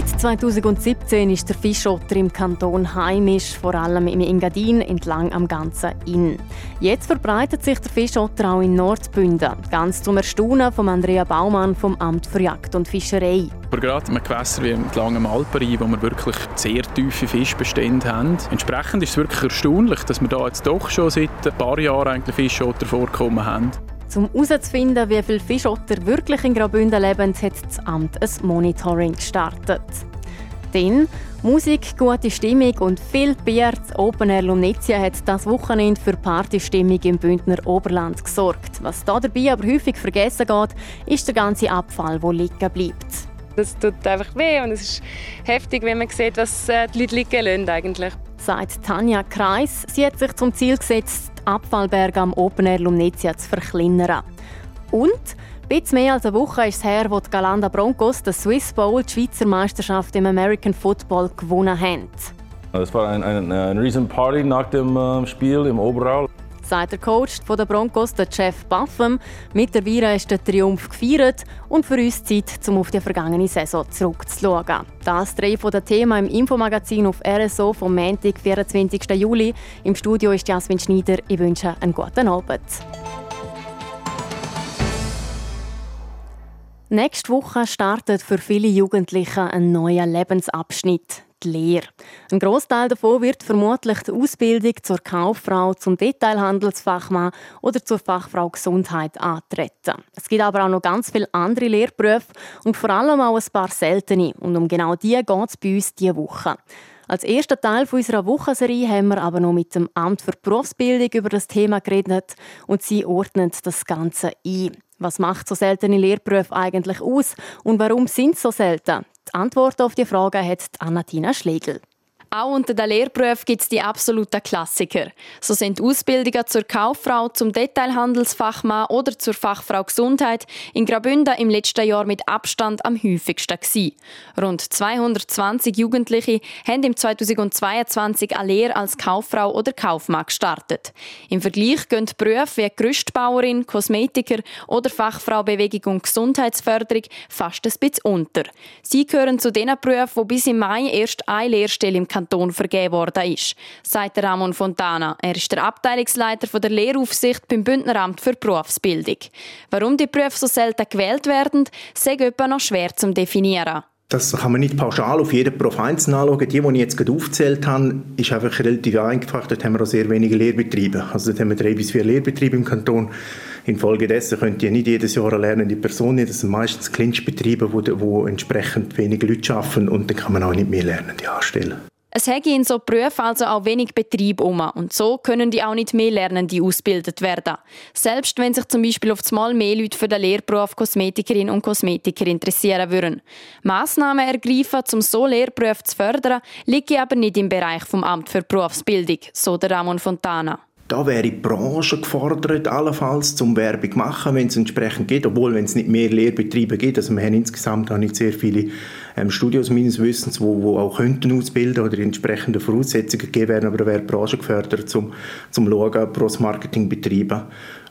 Seit 2017 ist der Fischotter im Kanton heimisch, vor allem im Engadin entlang am ganzen Inn. Jetzt verbreitet sich der Fischotter auch in Nordbünden, ganz zum Erstaunen von Andrea Baumann vom Amt für Jagd und Fischerei. Aber gerade in Gewässer wie entlang am Alpenrhein, wo wir wirklich sehr tiefe Fischbestände haben. Entsprechend ist es wirklich erstaunlich, dass wir da jetzt doch schon seit ein paar Jahren eigentlich Fischotter vorkommen haben. Um herauszufinden, wie viele Fischotter wirklich in Graubünden leben, hat das Amt ein Monitoring gestartet. Denn Musik, gute Stimmung und viel Bier Open Air Lumnezia hat das Wochenende für Partystimmung im Bündner Oberland gesorgt. Was da dabei aber häufig vergessen geht, ist der ganze Abfall, der liegen bleibt. Das tut einfach weh und es ist heftig, wenn man sieht, was äh, die Leute liegen lassen eigentlich. Sagt Tanja Kreis. Sie hat sich zum Ziel gesetzt, die Abfallberge am Open Air Lumnezia zu verkleinern. Und ein bisschen mehr als eine Woche ist es her, wo die Galanda Broncos den Swiss Bowl, die Schweizer Meisterschaft im American Football, gewonnen haben. Es war eine ein, ein riesen Party nach dem äh, Spiel im Oberau sagt der Coach der Broncos, der Jeff Buffum. Mittlerweile ist der Triumph gefeiert und für uns Zeit, um auf die vergangene Saison zurückzuschauen. Das drei von den Themen im Infomagazin auf RSO vom Montag, 24. Juli. Im Studio ist Jasmin Schneider. Ich wünsche einen guten Abend. Nächste Woche startet für viele Jugendliche ein neuer Lebensabschnitt die Lehre. Ein Großteil davon wird vermutlich die Ausbildung zur Kauffrau, zum Detailhandelsfachmann oder zur Fachfrau Gesundheit antreten. Es gibt aber auch noch ganz viele andere Lehrberufe und vor allem auch ein paar seltene. Und um genau die geht es bei uns diese Woche. Als erster Teil unserer Wochenserie haben wir aber noch mit dem Amt für Berufsbildung über das Thema geredet und sie ordnen das Ganze ein. Was macht so seltene Lehrberufe eigentlich aus und warum sind sie so selten? Die Antwort auf die Frage hat Annatina Schlegel. Auch unter den Lehrberufen gibt es die absoluten Klassiker. So sind Ausbildungen zur Kauffrau, zum Detailhandelsfachmann oder zur Fachfrau Gesundheit in Graubünden im letzten Jahr mit Abstand am häufigsten gewesen. Rund 220 Jugendliche haben im 2022 eine Lehre als Kauffrau oder Kaufmann gestartet. Im Vergleich gehen Berufe wie Gerüstbauerin, Kosmetiker oder Fachfrau Bewegung und Gesundheitsförderung fast ein bisschen unter. Sie gehören zu den Berufen, die bis im Mai erst eine Lehrstelle im Kanton Kanton vergeben worden ist, sagt Ramon Fontana. Er ist der Abteilungsleiter der Lehraufsicht beim Bündneramt für Berufsbildung. Warum die Berufe so selten gewählt werden, sei etwa noch schwer zu definieren. Das kann man nicht pauschal auf jeden Beruf einzeln anschauen. Die, die ich jetzt gerade aufgezählt habe, ist einfach relativ einfach. Dort haben wir auch sehr wenige Lehrbetriebe. Also dort haben wir drei bis vier Lehrbetriebe im Kanton. Infolgedessen könnt ihr nicht jedes Jahr eine lernende Person nehmen. Das sind meistens Kleinstbetriebe, wo, entsprechend wenig Leute arbeiten und dann kann man auch nicht mehr Lernende anstellen. Es hätte in so Berufen also auch wenig Betrieb um und so können die auch nicht mehr Lernende ausgebildet werden. Selbst wenn sich zum Beispiel auf Mal mehr Leute für den Lehrberuf Kosmetikerin und Kosmetiker interessieren würden. Massnahmen ergreifen, um so Lehrberufe zu fördern, liegen aber nicht im Bereich vom Amt für Berufsbildung, so der Ramon Fontana. Da wäre die Branche gefordert, allenfalls zum Werbung machen, wenn es entsprechend geht, obwohl wenn es nicht mehr Lehrbetriebe gibt. Also wir haben insgesamt auch nicht sehr viele ähm, Studios meines Wissens, wo, wo auch könnten ausbilden oder entsprechende Voraussetzungen gegeben werden, aber da wäre die Branche gefördert, zum, zum Schauen, Cross-Marketing betreiben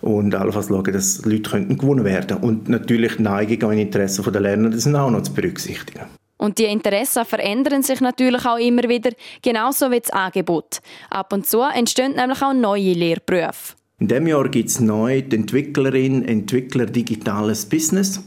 und allenfalls schauen, dass Leute könnten gewonnen werden. Und natürlich die Neigung und Interessen der Lernenden sind auch noch zu berücksichtigen. Und die Interessen verändern sich natürlich auch immer wieder, genauso wie das Angebot. Ab und zu entstehen nämlich auch neue Lehrberufe. In diesem Jahr gibt es neu die Entwicklerin, Entwickler Digitales Business.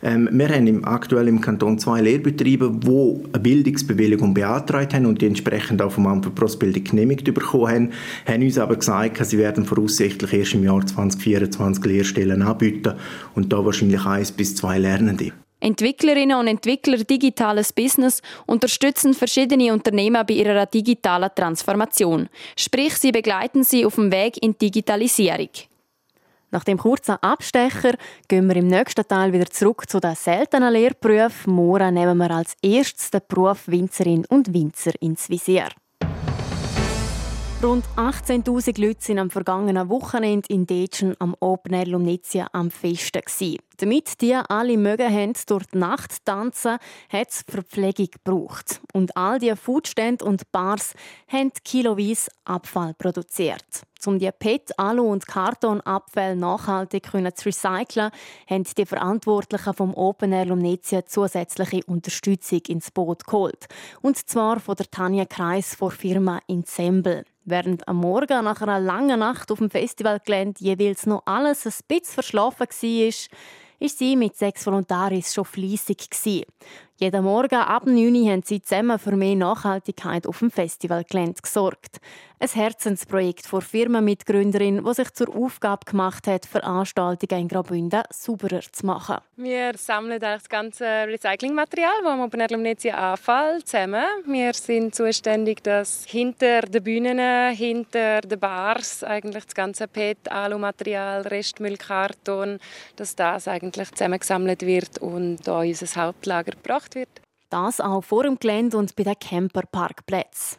Ähm, wir haben im, aktuell im Kanton zwei Lehrbetriebe, die eine Bildungsbewilligung beantragt haben und die entsprechend auch vom Amt für Prosbildung genehmigt bekommen haben, haben uns aber gesagt, sie werden voraussichtlich erst im Jahr 2024 Lehrstellen anbieten und da wahrscheinlich eins bis zwei Lernende. Entwicklerinnen und Entwickler Digitales Business unterstützen verschiedene Unternehmen bei ihrer digitalen Transformation. Sprich, sie begleiten sie auf dem Weg in Digitalisierung. Nach dem kurzen Abstecher gehen wir im nächsten Teil wieder zurück zu den seltenen Lehrberufen. Morgen nehmen wir als erstes den Beruf Winzerin und Winzer ins Visier. Rund 18.000 Leute waren am vergangenen Wochenende in Dechen am Open Air Lumnizia am Festen. Damit die alle mögen haben, durch die Nacht tanzen, hat es Verpflegung gebraucht. Und all diese Foodstände und Bars haben kiloweise Abfall produziert. Um die PET, Alu- und Kartonabfälle nachhaltig zu recyceln, haben die Verantwortlichen vom Open Air Lumnezia zusätzliche Unterstützung ins Boot geholt. Und zwar von der Tanja Kreis von Firma Ensemble. Während am Morgen nach einer langen Nacht auf dem Festivalgelände jeweils noch alles ein bisschen verschlafen war, war sie mit sechs Volontaris schon fleissig. Jeden Morgen ab 9 Uhr haben sie zusammen für mehr Nachhaltigkeit auf dem Festivalgelände gesorgt. Ein Herzensprojekt von Firmenmitgründerin, die sich zur Aufgabe gemacht hat, Veranstaltungen in Graubünden sauberer zu machen. Wir sammeln das ganze Recyclingmaterial, das am Open Air Lumnezia anfällt, zusammen. Wir sind zuständig, dass hinter den Bühnen, hinter den Bars eigentlich das ganze PET, Alumaterial, Restmüll, Karton, dass das eigentlich zusammengesammelt wird und da unser Hauptlager gebracht wird. Das auch vor dem Gelände und bei den Camperparkplätzen.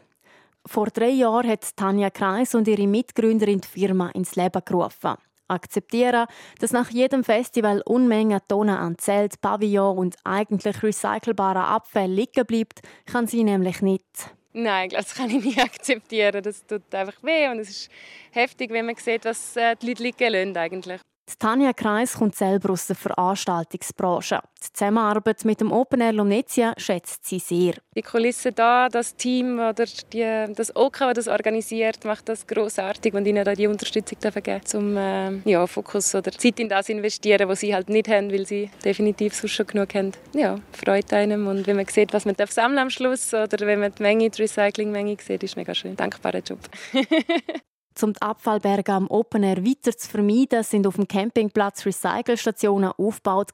Vor drei Jahren hat Tanja Kreis und ihre Mitgründerin die Firma ins Leben gerufen. Akzeptieren, dass nach jedem Festival Unmengen Tonnen an Zelt, Pavillon und eigentlich recycelbaren Abfällen liegen bleibt, kann sie nämlich nicht. Nein, das kann ich nicht akzeptieren. Das tut einfach weh und es ist heftig, wenn man sieht, was äh, die Leute liegen lassen eigentlich. Tanja Kreis kommt selber aus der Veranstaltungsbranche. Die Zusammenarbeit mit dem Open Air Lumnezia schätzt sie sehr. Die Kulisse da, das Team oder die, das OK, das das organisiert, macht das großartig und ihnen da die Unterstützung geben, um äh, ja, Fokus oder Zeit in das investieren, was sie halt nicht haben, weil sie definitiv sonst schon genug haben. Ja, freut einem und wenn man sieht, was man am Schluss oder wenn man die Menge, die Recyclingmenge sieht, ist mega schön. Dankbarer Job. Um die Abfallberge am Open Air weiter zu vermeiden, sind auf dem Campingplatz Recyclestationen aufgebaut.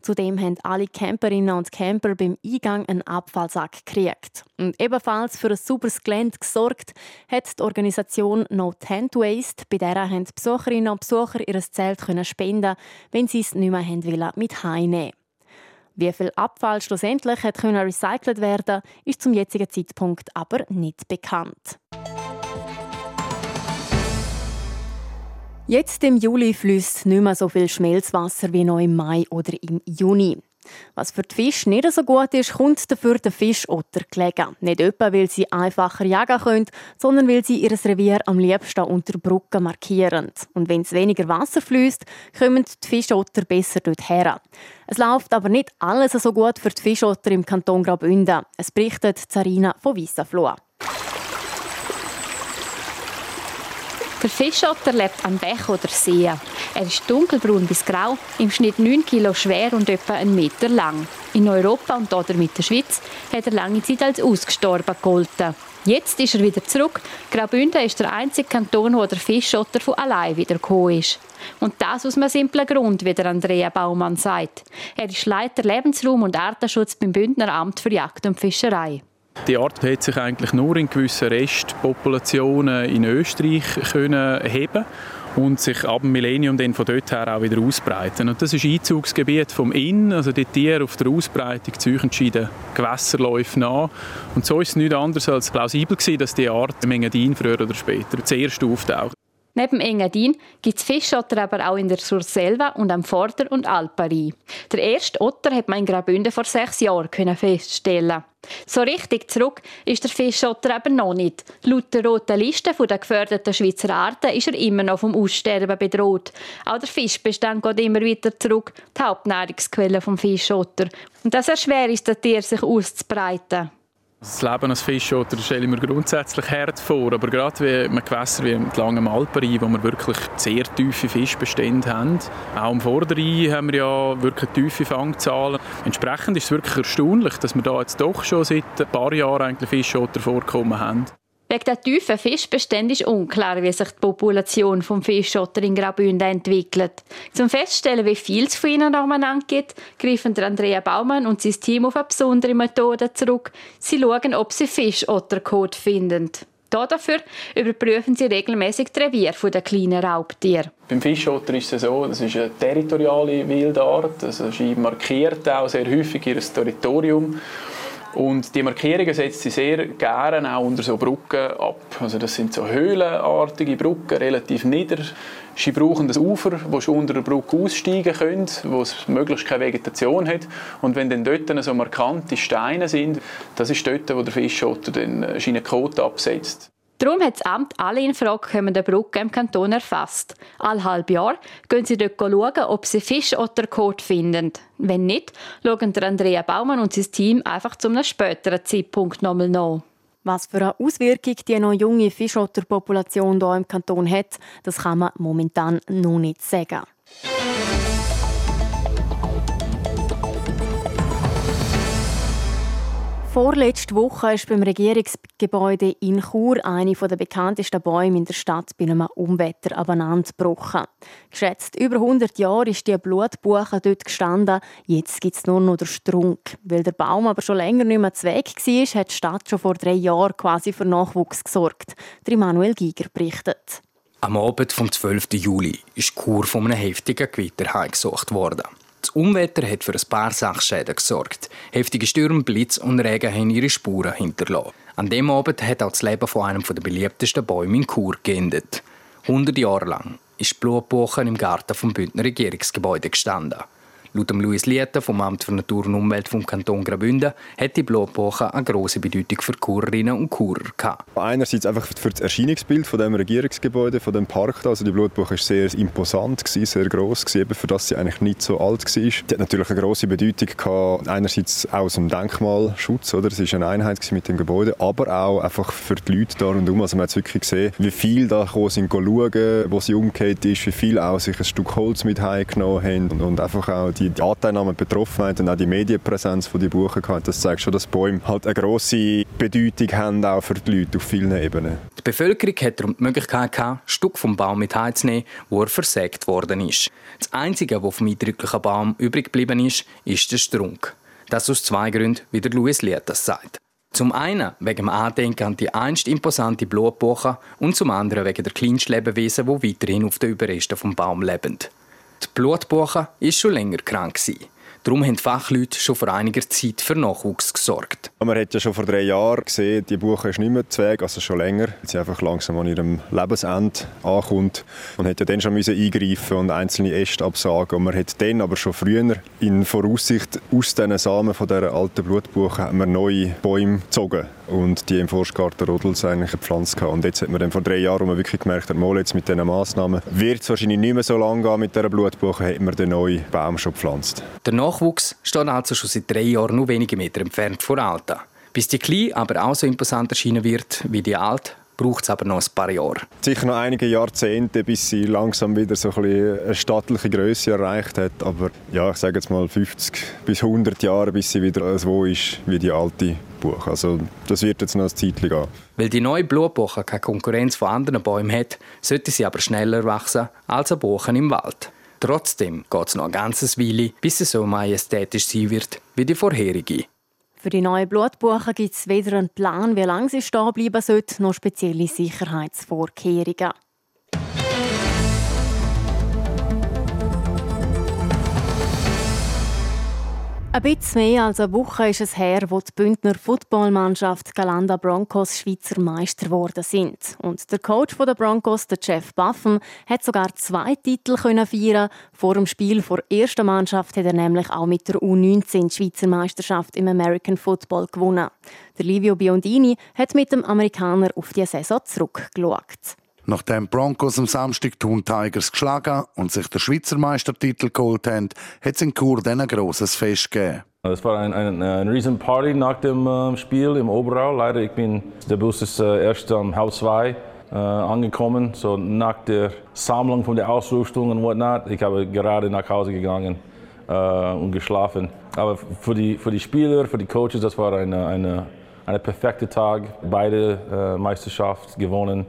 Zudem haben alle Camperinnen und Camper beim Eingang einen Abfallsack gekriegt. Und ebenfalls für ein sauberes Gelände gesorgt hat die Organisation No Tent Waste, bei der haben Besucherinnen und Besucher ihr Zelt spenden wenn sie es nicht mehr wollen, mit heimnehmen wie viel Abfall schlussendlich hat recycelt werden ist zum jetzigen Zeitpunkt aber nicht bekannt. Jetzt im Juli fließt nicht mehr so viel Schmelzwasser wie noch im Mai oder im Juni. Was für die Fische nicht so gut ist, kommt dafür der Fischotter gelegen. Nicht etwa, weil sie einfacher jagen können, sondern weil sie ihr Revier am liebsten unter Brücken markieren. Und wenn es weniger Wasser fließt, kommen die Fischotter besser dort her. Es läuft aber nicht alles so gut für die Fischotter im Kanton Graubünden. Es berichtet Zarina von Wissafloh. Der Fischotter lebt an Bach oder See. Er ist dunkelbraun bis grau, im Schnitt 9 Kilo schwer und etwa einen Meter lang. In Europa und oder mit der Schweiz hat er lange Zeit als ausgestorben gegolten. Jetzt ist er wieder zurück. Graubünden ist der einzige Kanton, wo der Fischotter von allein wieder ist. Und das aus einem simplen Grund, wie der Andrea Baumann sagt. Er ist Leiter Lebensraum und Artenschutz beim Bündner Amt für Jagd und Fischerei. Die Art hat sich eigentlich nur in gewissen Restpopulationen in Österreich können heben und sich ab dem Millennium dann von dort her auch wieder ausbreiten. Und das ist Einzugsgebiet vom Inn, also die Tiere auf der Ausbreitung ziehen den Gewässerläufen nach. Und so ist es nichts anderes als plausibel gewesen, dass die Art im Engadin früher oder später zuerst auftaucht. Neben Engadin gibt es Fischotter aber auch in der Surselva und am Vorder- und Alpari. Der erste Otter hat man in Graubünden vor sechs Jahren feststellen. So richtig zurück ist der Fischotter aber noch nicht. Laut der roten Liste der geförderten Schweizer Arten ist er immer noch vom Aussterben bedroht. Auch der Fischbestand geht immer weiter zurück, die Hauptnahrungsquelle vom Fischotter. Und das erschwert es den Tier, sich auszubreiten. Das Leben als Fischotter stelle ich mir grundsätzlich hart vor, aber gerade wie mit Gewässern wie entlang am Alpenrhein, wo wir wirklich sehr tiefe Fischbestände haben. Auch am Vorderrhein haben wir ja wirklich tiefe Fangzahlen. Entsprechend ist es wirklich erstaunlich, dass wir da jetzt doch schon seit ein paar Jahren eigentlich Fischotter vorkommen haben. Wegen der tiefen Fischbestände ist unklar, wie sich die Population vom Fischotter in Graubünden entwickelt. Zum Feststellen, wie viel es von ihnen nebeneinander gibt, greifen Andrea Baumann und sein Team auf eine besondere Methode zurück. Sie schauen, ob sie Fischottercode finden. Dafür überprüfen sie regelmäßig die Revier der kleinen Raubtiere. Beim Fischotter ist es so, das ist eine territoriale Wildart. Also sie markiert auch sehr häufig ihr Territorium. Und die Markierungen setzt sie sehr gerne auch unter so Brücken ab. Also das sind so höhlenartige Brücken, relativ nieder. Sie brauchen das Ufer, wo sie unter der Brücke aussteigen können, wo es möglichst keine Vegetation hat. Und wenn dann dort so markante Steine sind, das ist dort, wo der Fischotter dann seine Kot absetzt. Darum hat das Amt alle in Frage kommenden Brücken im Kanton erfasst. All halb Jahr gehen sie dort schauen, ob sie Fischotterkot finden. Wenn nicht, schauen Andrea Baumann und sein Team einfach zu einem späteren Zeitpunkt nochmal nach. Was für eine Auswirkung die noch junge Fischotterpopulation hier im Kanton hat, das kann man momentan noch nicht sagen. Vorletzte Woche ist beim Regierungsgebäude in Chur eine der bekanntesten Bäume in der Stadt bei einem Umwetter abeinander gebrochen. Geschätzt über 100 Jahre ist die Blutbuche dort gestanden. Jetzt gibt es nur noch den Strunk. Weil der Baum aber schon länger nicht mehr zu Weg war, hat die Stadt schon vor drei Jahren quasi für Nachwuchs gesorgt. Der Manuel Giger berichtet. Am Abend vom 12. Juli ist Chur von einem heftigen Gewitter heimgesucht worden. Das Unwetter hat für ein paar Sachschäden gesorgt. Heftige Stürme, Blitz und Regen haben ihre Spuren hinterlassen. An dem Abend hat auch das Leben von einem der beliebtesten Bäume in Chur geendet. 100 Jahre lang ist die Blutbuche im Garten vom Bündner Regierungsgebäude gestanden. Laut Luis Lieta vom Amt für Natur und Umwelt vom Kanton Graubünden hat die Blutbuche eine grosse Bedeutung für Kurerinnen und Kurer gehabt. Einerseits einfach für das Erscheinungsbild von dem Regierungsgebäude, von dem Park. Also die Blutbuche war sehr imposant, sehr gross, eben für das sie eigentlich nicht so alt war. Die hat natürlich eine grosse Bedeutung gehabt, einerseits aus dem Denkmalschutz, oder? Es war eine Einheit mit dem Gebäude, aber auch einfach für die Leute da rundherum. Also man hat wirklich gesehen, wie viel da sind, schauen, wo sie umgekehrt ist, wie viel auch sich ein Stück Holz mit heimgenommen haben und einfach auch die die, die Anteilnahme Betroffenheit und auch die Medienpräsenz von die Buchen gehabt. Das zeigt schon, dass Bäume halt eine grosse Bedeutung haben, auch für die Leute auf vielen Ebenen. Die Bevölkerung hat darum die Möglichkeit gehabt, Stück vom Baum mit heimzunehmen, wo er versägt worden ist. Das Einzige, was vom eindrücklichen Baum übrig geblieben ist, ist der Strunk. Das aus zwei Gründen, wie der Louis Lietas sagt. Zum einen wegen dem Andenken an die einst imposante Blutbuche und zum anderen wegen der Kleinschlebewesen, die weiterhin auf den Überresten vom Baum leben. Die Blutbuche war schon länger krank. Darum haben die Fachleute schon vor einiger Zeit für Nachwuchs gesorgt. Man hat ja schon vor drei Jahren gesehen, die Buche ist nicht mehr zu Weg, also schon länger. Sie einfach langsam an ihrem Lebensende ankommt. Man hätte ja dann schon eingreifen und einzelne Äste absagen. Und man hat dann aber schon früher in Voraussicht aus diesen Samen von dieser alten Blutbuche neue Bäume gezogen und die im Forstgarten Rodels eigentlich gepflanzt haben. Und jetzt hat man dann vor drei Jahren, wo man wirklich gemerkt hat, mal jetzt mit diesen Massnahmen wird es wahrscheinlich nicht mehr so lange gehen mit dieser Blutbuche, hat man den neuen Baum schon gepflanzt. Der Nachwuchs steht also schon seit drei Jahren nur wenige Meter entfernt vor Alta. Bis die klein, aber auch so imposant erscheinen wird wie die alt, braucht es aber noch ein paar Jahre. Sicher noch einige Jahrzehnte, bis sie langsam wieder so ein eine stattliche Größe erreicht hat. Aber ja, ich sage jetzt mal 50 bis 100 Jahre, bis sie wieder so ist wie die alte Buche. Also das wird jetzt noch ein Zeitchen gehen. Weil die neue Blutbuche keine Konkurrenz von anderen Bäumen hat, sollte sie aber schneller wachsen als ein Buchen im Wald. Trotzdem geht es noch ein ganzes Weile, bis sie so majestätisch sein wird wie die vorherige. Für die neue Blutbuche gibt es weder einen Plan, wie lange sie stehen bleiben sollte, noch spezielle Sicherheitsvorkehrungen. Ein bisschen mehr als eine Woche ist es her, wo die Bündner Footballmannschaft Galanda Broncos Schweizer Meister geworden sind. Und der Coach der Broncos, der Jeff Buffen, hat sogar zwei Titel feiern. Vor dem Spiel vor der ersten Mannschaft hat er nämlich auch mit der U19 die Schweizer Meisterschaft im American Football gewonnen. Der Livio Biondini hat mit dem Amerikaner auf die Saison zurückgeschaut. Nachdem Broncos am Samstag Thun Tigers geschlagen und sich den Schweizer Meistertitel geholt haben, hat es in Chur dann ein grosses Fest gegeben. Es war ein, ein, ein riesen Party nach dem äh, Spiel im Oberau. Leider, ich bin, der Bus ist äh, erst am Haus 2 äh, angekommen, so nach der Sammlung von der Ausrüstung und whatnot. Ich habe gerade nach Hause gegangen äh, und geschlafen. Aber für die, für die Spieler, für die Coaches, das war ein eine, eine perfekte Tag. Beide äh, Meisterschaft gewonnen.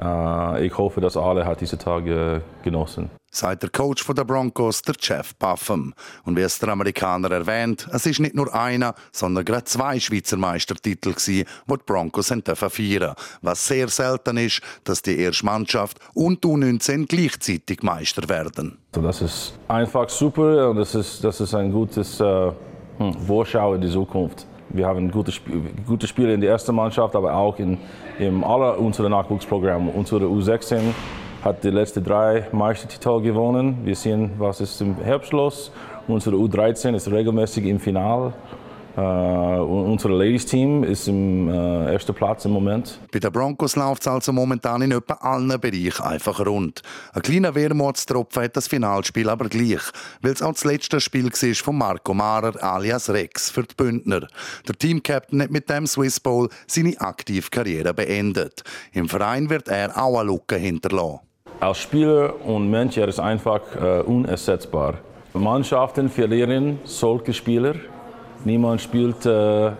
Äh, ich hoffe, dass alle hat diese Tage genossen. Sagt der Coach der Broncos, der Jeff Buffum. Und wie es der Amerikaner erwähnt, es ist nicht nur einer, sondern gerade zwei Schweizer Meistertitel die die Broncos feiern Was sehr selten ist, dass die erste Mannschaft und die U19 gleichzeitig Meister werden. das ist einfach super und das ist, das ist ein gutes äh, hm, Vorschau in die Zukunft. Wir haben gute, gute Spieler in der ersten Mannschaft, aber auch in, in aller unserer Nachwuchsprogramme. Unsere U16 hat die letzten drei Meistertitel gewonnen. Wir sehen, was ist im Herbst los. Unsere U13 ist regelmäßig im Finale. Uh, unser Ladies-Team ist im uh, ersten Platz im Moment. Bei den Broncos läuft es also momentan in etwa allen Bereichen einfach rund. Ein kleiner Wermutstropfen hat das Finalspiel aber gleich, weil es auch das letzte Spiel war von Marco Marer alias Rex für die Bündner. Der Teamcaptain hat mit dem Swiss Bowl seine aktive Karriere beendet. Im Verein wird er auch eine Lücke hinterlassen. Als Spieler und Mensch er ist einfach uh, unersetzbar. Mannschaften verlieren solche Spieler. Niemand spielt äh,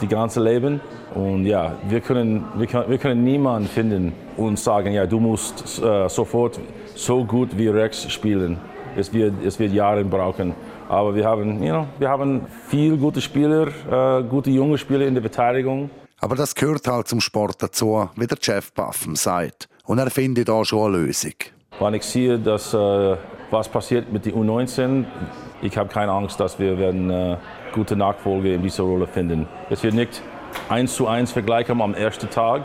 die ganze Leben. Und ja, wir können, wir können, wir können niemanden finden und sagen, ja, du musst äh, sofort so gut wie Rex spielen. Es wird, es wird Jahre brauchen. Aber wir haben, you know, wir haben viele gute Spieler, äh, gute junge Spieler in der Verteidigung. Aber das gehört halt zum Sport dazu, wie der Jeff Buffen sagt. Und er findet auch schon eine Lösung. Wenn ich sehe, dass, äh, was passiert mit den U19, ich habe keine Angst, dass wir werden äh, gute Nachfolge in dieser Rolle finden. Es wird nicht eins zu eins vergleichen am ersten Tag,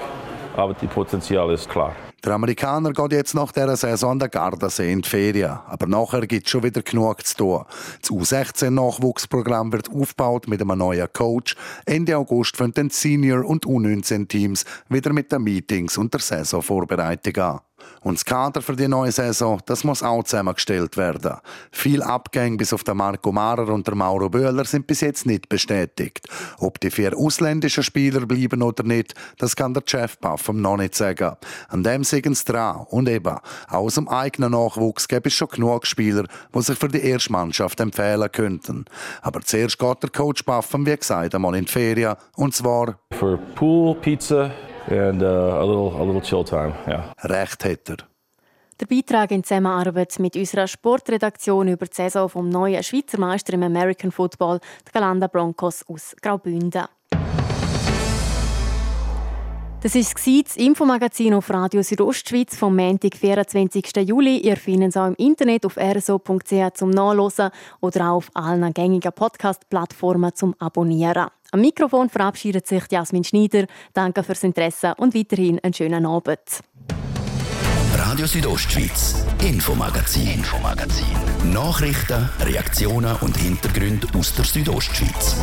aber das Potenzial ist klar. Der Amerikaner geht jetzt nach dieser Saison der Gardasee in die Ferien. Aber nachher gibt es schon wieder genug zu tun. Das U16-Nachwuchsprogramm wird aufgebaut mit einem neuen Coach. Ende August fangen dann Senior- und U19-Teams wieder mit den Meetings und der Saisonvorbereitung an. Und das Kader für die neue Saison, das muss auch zusammengestellt werden. Viel Abgänge bis auf den Marco Marer und der Mauro Böhler sind bis jetzt nicht bestätigt. Ob die vier ausländischen Spieler bleiben oder nicht, das kann der Chef Buffum noch nicht sagen. An dem sind sie dran. Und eben, aus dem eigenen Nachwuchs gibt es schon genug Spieler, die sich für die erste Mannschaft empfehlen könnten. Aber zuerst geht der Coach Buffum, wie gesagt, einmal in die Ferien. Und zwar... Für Pool, Pizza, and uh, a little a little chill time. Yeah. Recht hat er. Der Beitrag in Zusammenarbeit mit unserer Sportredaktion über die Saison vom neuen Schweizer Meister im American Football, die Galanda Broncos aus Graubünden. Das war das Infomagazin auf Radio Südostschweiz vom Montag, 24. Juli. Ihr findet es auch im Internet auf rso.ch zum Nachlesen oder auch auf allen gängigen Podcast-Plattformen zum Abonnieren. Am Mikrofon verabschiedet sich Jasmin Schneider. Danke fürs Interesse und weiterhin einen schönen Abend. Radio Südostschweiz, Infomagazin, Infomagazin. Nachrichten, Reaktionen und Hintergründe aus der Südostschweiz.